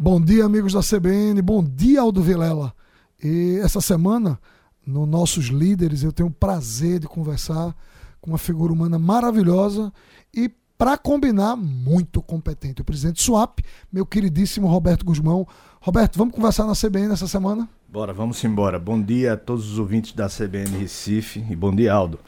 Bom dia, amigos da CBN. Bom dia, Aldo Vilela. E essa semana, no Nossos Líderes, eu tenho o prazer de conversar com uma figura humana maravilhosa e, para combinar, muito competente. O presidente Swap, meu queridíssimo Roberto Guzmão. Roberto, vamos conversar na CBN essa semana? Bora, vamos embora. Bom dia a todos os ouvintes da CBN Recife e bom dia, Aldo.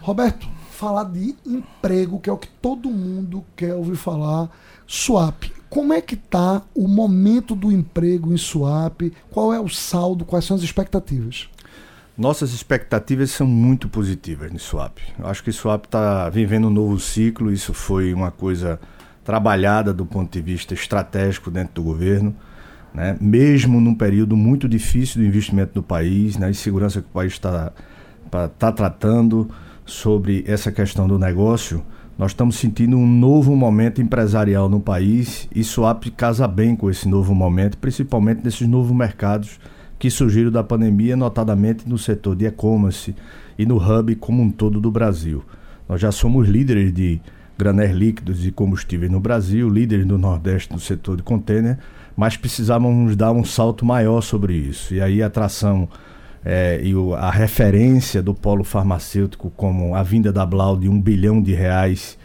Roberto, falar de emprego, que é o que todo mundo quer ouvir falar. Swap, como é que está o momento do emprego em Swap? Qual é o saldo? Quais são as expectativas? Nossas expectativas são muito positivas no Swap. Eu acho que Swap está vivendo um novo ciclo. Isso foi uma coisa trabalhada do ponto de vista estratégico dentro do governo, né? mesmo num período muito difícil do investimento do país, na né? insegurança que o país está tá tratando sobre essa questão do negócio nós estamos sentindo um novo momento empresarial no país e Swap casa bem com esse novo momento, principalmente nesses novos mercados que surgiram da pandemia, notadamente no setor de e-commerce e no hub como um todo do Brasil. Nós já somos líderes de granéis líquidos e combustíveis no Brasil, líderes do Nordeste no setor de container, mas precisávamos dar um salto maior sobre isso. E aí a atração é, e o, a referência do polo farmacêutico como a vinda da Blau de um bilhão de reais,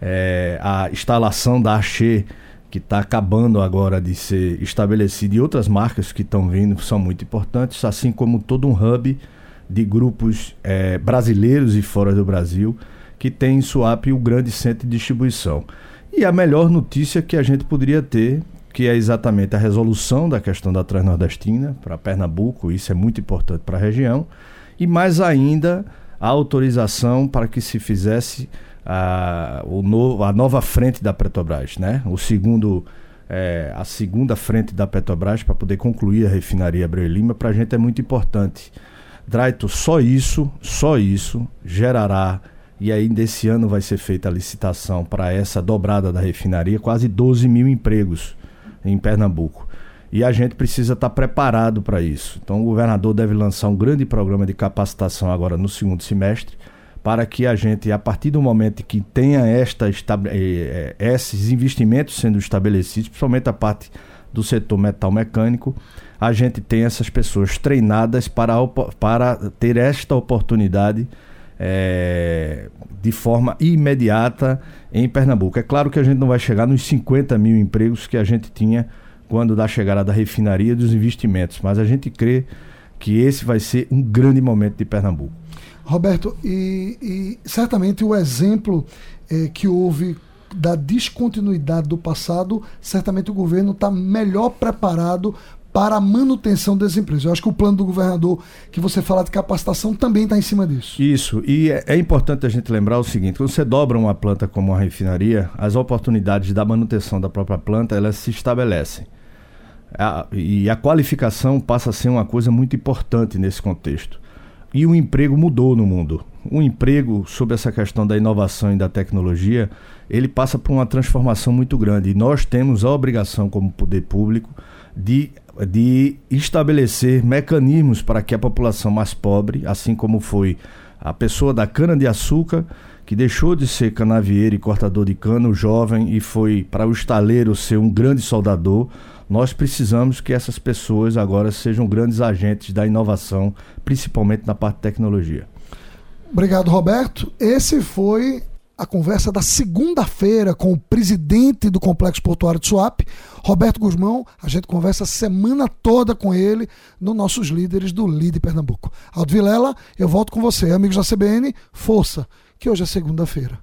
é, a instalação da Axê, que está acabando agora de ser estabelecida, e outras marcas que estão vindo são muito importantes, assim como todo um hub de grupos é, brasileiros e fora do Brasil, que tem em Suape o grande centro de distribuição. E a melhor notícia que a gente poderia ter que é exatamente a resolução da questão da Transnordestina para Pernambuco, isso é muito importante para a região, e mais ainda a autorização para que se fizesse a, o novo, a nova frente da Petrobras, né? O segundo, é, a segunda frente da Petrobras para poder concluir a refinaria Abreu Lima, para a gente é muito importante. Draito, só isso, só isso gerará e ainda esse ano vai ser feita a licitação para essa dobrada da refinaria, quase 12 mil empregos em Pernambuco. E a gente precisa estar tá preparado para isso. Então o governador deve lançar um grande programa de capacitação agora no segundo semestre, para que a gente, a partir do momento que tenha esta, eh, eh, esses investimentos sendo estabelecidos, principalmente a parte do setor metal mecânico, a gente tenha essas pessoas treinadas para, para ter esta oportunidade é, de forma imediata em Pernambuco. É claro que a gente não vai chegar nos 50 mil empregos que a gente tinha quando da chegada da refinaria dos investimentos, mas a gente crê que esse vai ser um grande momento de Pernambuco. Roberto, e, e certamente o exemplo é, que houve da descontinuidade do passado, certamente o governo está melhor preparado para a manutenção das empresas. Eu acho que o plano do governador que você fala de capacitação também está em cima disso. Isso, e é, é, importante a gente lembrar o seguinte, quando você dobra uma planta como uma refinaria, as oportunidades da manutenção da própria planta, elas se estabelecem. A, e a qualificação passa a ser uma coisa muito importante nesse contexto. E o emprego mudou no mundo. O emprego, sob essa questão da inovação e da tecnologia, ele passa por uma transformação muito grande. E nós temos a obrigação, como poder público, de de estabelecer mecanismos para que a população mais pobre, assim como foi a pessoa da cana-de-açúcar, que deixou de ser canavieiro e cortador de cano jovem e foi para o estaleiro ser um grande soldador, nós precisamos que essas pessoas agora sejam grandes agentes da inovação, principalmente na parte de tecnologia. Obrigado, Roberto. Esse foi a conversa da segunda-feira com o presidente do Complexo Portuário de Suape, Roberto Guzmão. A gente conversa a semana toda com ele nos nossos líderes do LIDE Pernambuco. Aldo Vilela, eu volto com você. Amigos da CBN, força, que hoje é segunda-feira.